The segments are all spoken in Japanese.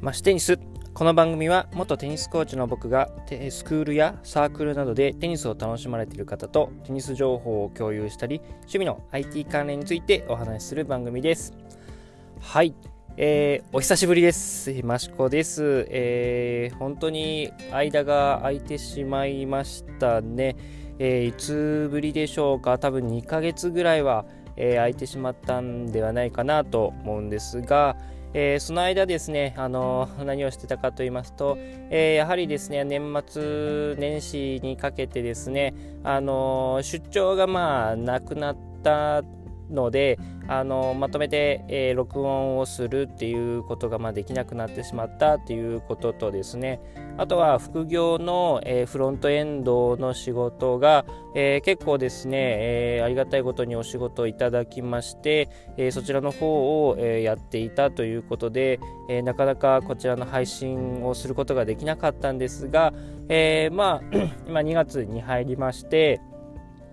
マシテニスこの番組は元テニスコーチの僕がスクールやサークルなどでテニスを楽しまれている方とテニス情報を共有したり趣味の IT 関連についてお話しする番組です。はい、えー、お久しぶりです。マシコです、えー、本当に間が空いてしまいましたね、えー、いつぶりでしょうか？多分2ヶ月ぐらいは、えー、空いてしまったんではないかなと思うんですが、えー、その間ですね、あの何をしてたかと言いますと、えー、やはりですね、年末年始にかけてですね、あの出張がまあなくなったので、あのまとめて、えー、録音をするっていうことが、まあ、できなくなってしまったっていうこととですね。あとは副業の、えー、フロントエンドの仕事が、えー、結構ですね、えありがたいことにお仕事をいただきまして、えそちらの方を、えやっていたということで、えなかなかこちらの配信をすることができなかったんですが、えまあ 今2月に入りまして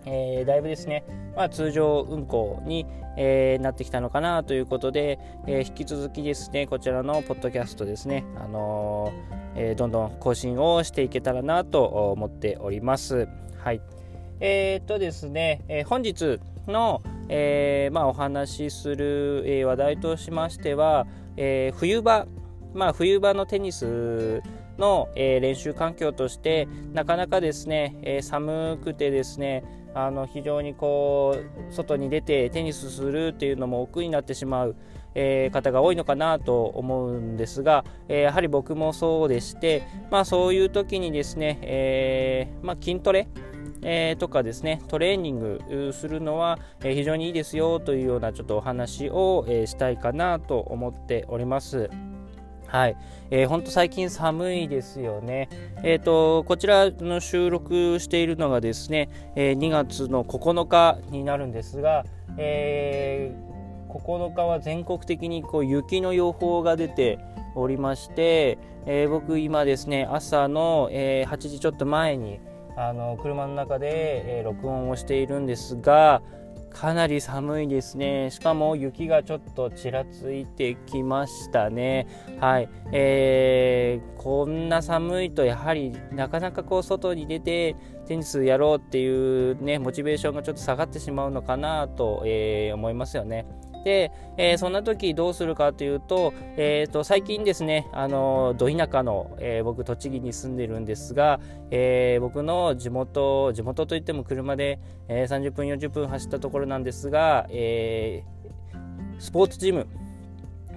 えー、だいぶですね、まあ、通常運行に、えー、なってきたのかなということで、えー、引き続きですね、こちらのポッドキャストですね、あのえどんどん更新をしていけたらなと思っております。はい。えっとですね、え本日の、えまあ、お話しする、え話題としましては、え冬場、まあ、冬場のテニスの、え練習環境としてなかなかですね、え寒くてですねあの非常にこう外に出てテニスするっていうのも億劫になってしまう、えー、方が多いのかなと思うんですが、えー、やはり僕もそうでして、まあ、そういう時にですね、えー、まあ、筋トレえー、とかですねトレーニングするのは、え、非常にいいですよというようなちょっとお話を、え、したいかなと思っております。はい、えー、ほんと最近寒いですよね。えっ、ー、と、こちらの収録しているのがですね、えー、2月の9日になるんですが、えー、9日は全国的にこう雪の予報が出ておりまして、えー、僕今ですね、朝の、えー、8時ちょっと前に、あの車の中で、えー、録音をしているんですが、かなり寒いですね。しかも雪がちょっとちらついてきましたね。はい。えー、こんな寒いとやはりなかなかこう外に出てテニスやろうっていうね、モチベーションがちょっと下がってしまうのかなと、えー、思いますよね。で、えー、そんな時どうするかというと,、えーと、最近ですねあのど田舎の、えー、僕栃木に住んでるんですが、えー、僕の地元地元といっても車で、えー、30分40分走ったところなんですが、えー、スポーツジム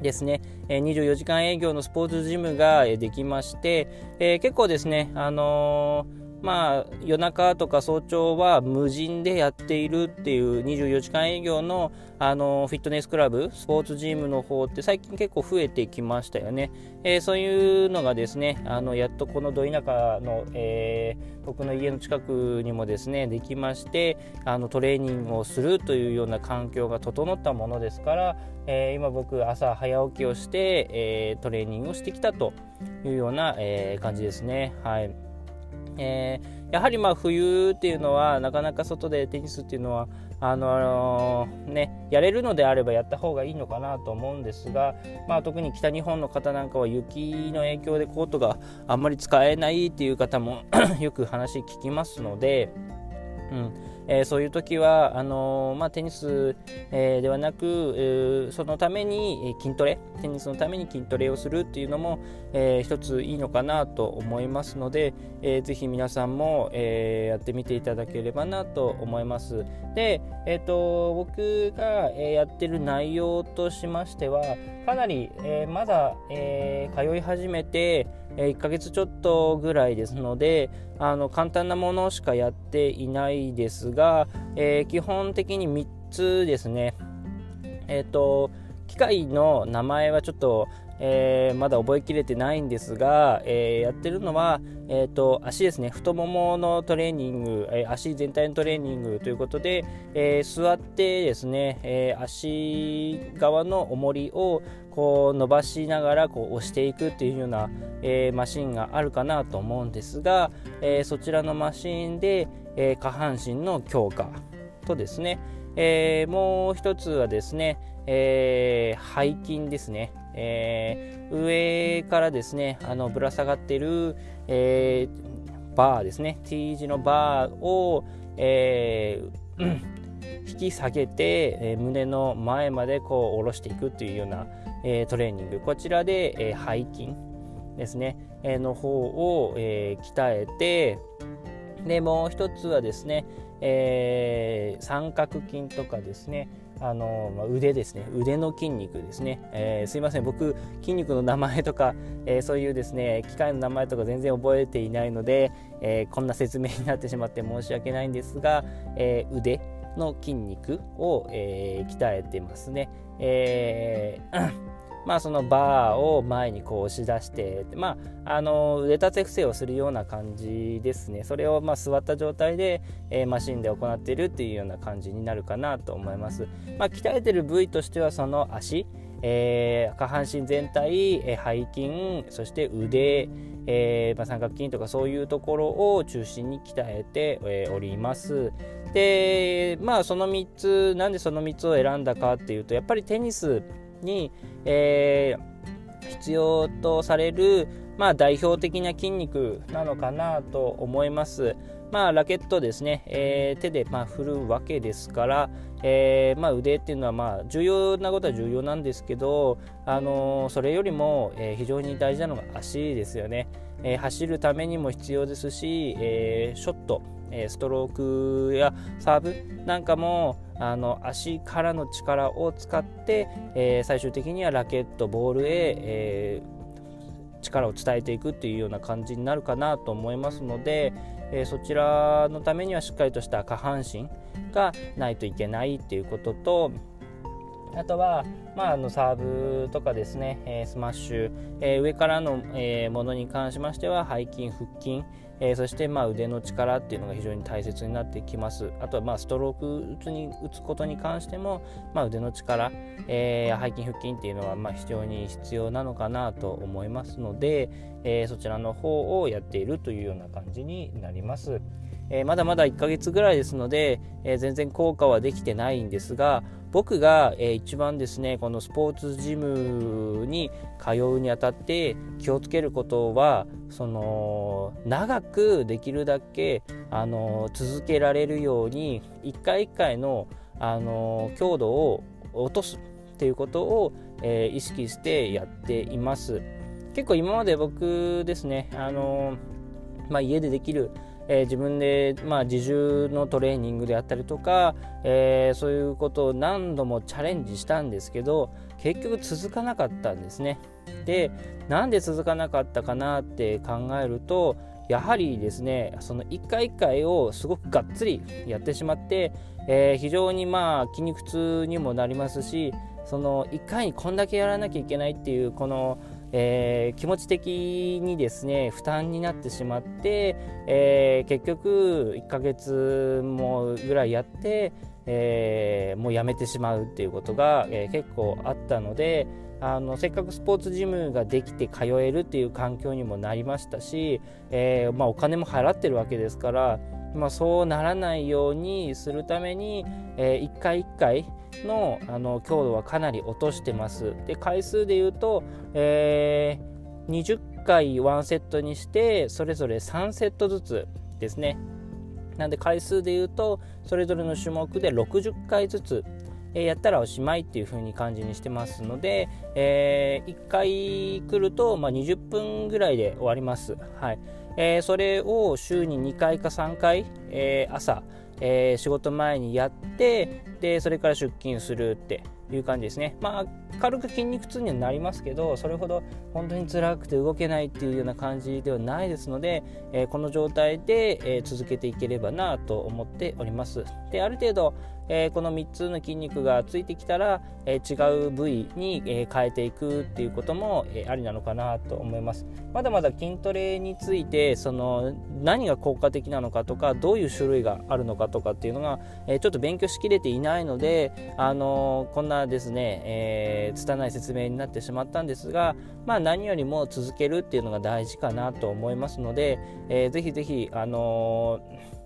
ですね、24時間営業のスポーツジムができまして、えー、結構ですね、あのーまあ、夜中とか早朝は無人でやっているっていう24時間営業のあのフィットネスクラブ、スポーツジムの方って最近結構増えてきましたよね。えー、そういうのがですね、あのやっとこのど田舎の、えー、僕の家の近くにもですね、できまして、あのトレーニングをするというような環境が整ったものですから、えー、今僕朝早起きをして、えトレーニングをしてきたというような、え感じですね。はい。えー、やはりまあ冬っていうのはなかなか外でテニスっていうのはあのー、ね、やれるのであればやった方がいいのかなと思うんですが、まあ、特に北日本の方なんかは雪の影響でコートがあんまり使えないっていう方も よく話聞きますので、うん。えー、そういう時はあのー、まあ、テニス、えー、ではなく、えー、そのために筋トレテニスのために筋トレをするっていうのも、えー、一ついいのかなと思いますので、えー、ぜひ皆さんも、えー、やってみていただければなと思います。で、えーと、僕が、え、やってる内容としましてはかなり、え、まだ、え、通い始めて、え、1ヶ月ちょっとぐらいですのであの簡単なものしかやっていないですが、え、基本的に3つですね。えっ、と機械の名前はちょっとえー、まだ覚えきれてないんですが、えー、やってるのは、えーと、足ですね。太もものトレーニング、えー、足全体のトレーニングということで、え座ってですね、え足側の重りをこう伸ばしながらこう押していくっていうような、えマシンがあるかなと思うんですが、えそちらのマシンで、え下半身の強化とですね、えー、もう一つはですね、えー、背筋ですね。えー、上からですね、あのぶら下がっている、えー、バーですね、T 字のバーを、えー、引き下げて、え、胸の前までこう下ろしていくというような、え、トレーニング、こちらで、え、背筋ですね、え、の方を、え、鍛えて、でもう一つはですね、えー、三角筋とかですねあの、ま、腕ですね。腕の筋肉ですね、えー、すいません。僕筋肉の名前とか、えー、そういうですね機械の名前とか全然覚えていないので、えこんな説明になってしまって 申し訳ないんですが、え腕の筋肉を、え鍛えてますね、えーまあ、そのバーを前にこう押し出して、まあ、あの腕立て伏せをするような感じですね。それをまあ座った状態で、えー、マシンで行っているっていうような感じになるかなと思います、まあ、鍛えてる部位としてはその足、えー、下半身全体、えー、背筋そして腕、えーまあ、三角筋とかそういうところを中心に鍛えて、えー、おります。でまあその3つなんでその3つを選んだかっていうとやっぱりテニスに、えー、必要とされる、まあ、代表的な筋肉なのかなと思います。まあ、ラケットですね、えー、手でまあ振るわけですから、えーまあ、腕っていうのはまあ重要なことは重要なんですけど、あのー、それよりも、えー、非常に大事なのが足ですよね、えー、走るためにも必要ですし、えー、ショット、えストロークやサーブなんかもあの足からの力を使って、え、最終的にはラケットボールへ、え、力を伝えていくっていうような感じになるかなと思いますので、え、そちらのためにはしっかりとした下半身がないといけないっていうこととあとは、まあ、あのサーブとかですね、えー、スマッシュ、えー、上からの、えー、ものに関しましては背筋、腹筋、えー、そしてまあ腕の力っていうのが非常に大切になってきます。あとはまあストローク打つに打つことに関しても、まあ、腕の力、えー、背筋、腹筋っていうのはまあ非常に必要なのかなと思いますので、えー、そちらの方をやっているというような感じになります。えー、まだまだ1ヶ月ぐらいですので、えー、全然効果はできてないんですが僕が、えー、一番ですねこのスポーツジムに通うにあたって気をつけることはその長くできるだけあの続けられるように一回一回のあの強度を落とすっていうことを、えー、意識してやっています。結構今まで僕ですねあの、まあ、家でできるえー、自分で、まあ、自重のトレーニングであったりとか、えー、そういうことを何度もチャレンジしたんですけど結局続かなかったんですね。でなんで続かなかったかなって考えるとやはりですねその一回一回をすごくがっつりやってしまって、えー、非常にまあ筋肉痛にもなりますしその1回にこんだけやらなきゃいけないっていうこのえー、気持ち的にですね負担になってしまって、えー、結局1ヶ月もぐらいやって、えー、もうやめてしまうっていうことが、え結構あったのであのせっかくスポーツジムができて通えるっていう環境にもなりましたし、えまあ、お金も払ってるわけですからまあ、そうならないようにするために、えー、1回1回のあの強度はかなり落としてます。で回数で言うと、えー、20回1セットにしてそれぞれ3セットずつですね。なんで回数で言うとそれぞれの種目で60回ずつえやったらおしまいっていう風に感じにしてますので、えー、1回来ると、まあ、20分ぐらいで終わります。はいえー、それを週に2回か3回、えー、朝、え仕事前にやってでそれから出勤するっていう感じですね。まあ、軽く筋肉痛にはなりますけど、それほど本当に辛くて動けないっていうような感じではないですので、えー、この状態で、えー、続けていければなと思っております。で、ある程度、えー、この3つの筋肉がついてきたら、え違う部位に、え変えていくっていうことも、えありなのかなと思います。まだまだ筋トレについて、その何が効果的なのかとか、どういう種類があるのかとかっていうのが、えちょっと勉強しきれていないので、あのこんなですね、えー、拙い説明になってしまったんですが、まあ、何よりも続けるっていうのが大事かなと思いますので、えー、ぜひぜひ、あのー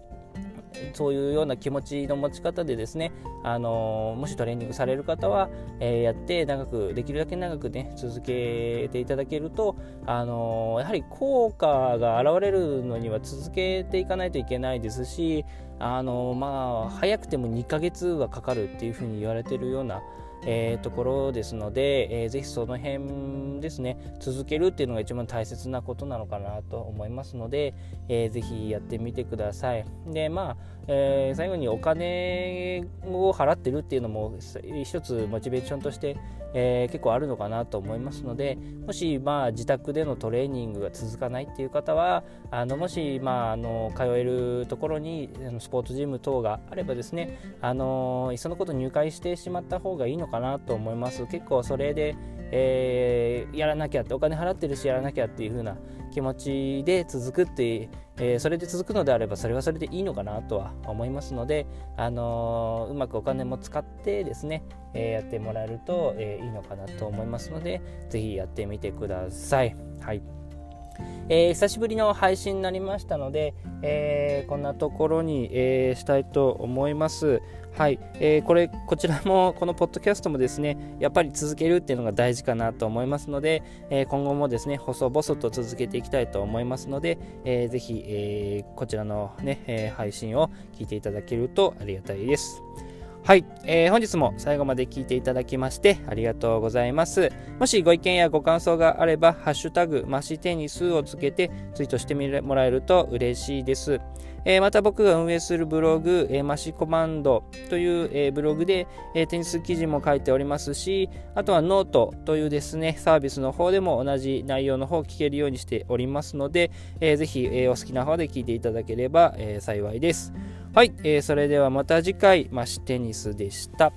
そういうような気持ちの持ち方でですね、あのもしトレーニングされる方は、え、やって長くできるだけ長くね続けていただけると、あのやはり効果が現れるのには続けていかないといけないですし、あのまあ早くても2ヶ月はかかるっていうふうに言われてるようなえー、ところですので、えー、ぜひその辺ですね続けるっていうのが一番大切なことなのかなと思いますので、えー、ぜひやってみてください。でまあ、えー、最後にお金を払ってるっていうのも一つモチベーションとして、えー、結構あるのかなと思いますのでもしまあ自宅でのトレーニングが続かないっていう方はあのもしまああの通えるところにスポーツジム等があればですねあのいっそのこと入会してしまった方がいいのかなと思います。結構それで、えー、やらなきゃってお金払ってるしやらなきゃっていう風な気持ちで続くって、えー、それで続くのであればそれはそれでいいのかなとは思いますので、あのー、うまくお金も使ってですね、えやってもらえると、えいいのかなと思いますので是非やってみてください。はいえー、久しぶりの配信になりましたので、えー、こんなところに、えー、したいと思います。はい、えー、これこちらもこのポッドキャストもですねやっぱり続けるっていうのが大事かなと思いますので、えー、今後もですね細々と続けていきたいと思いますので、えー、ぜひ、えー、こちらのね、えー、配信を聞いていただけるとありがたいです。はい、えー、本日も最後まで聞いていただきましてありがとうございます。もしご意見やご感想があれば、ハッシュタグ、マシテニスをつけてツイートしてもらえると嬉しいです。えー、また僕が運営するブログ、えー、マシコマンドという、えー、ブログで、え、テニス記事も書いておりますし、あとはノートというですね、サービスの方でも同じ内容の方を聞けるようにしておりますので、えー、ぜひ、え、お好きな方で聞いていただければ、え、幸いです。はい、え、それではまた次回、マシテニスでした。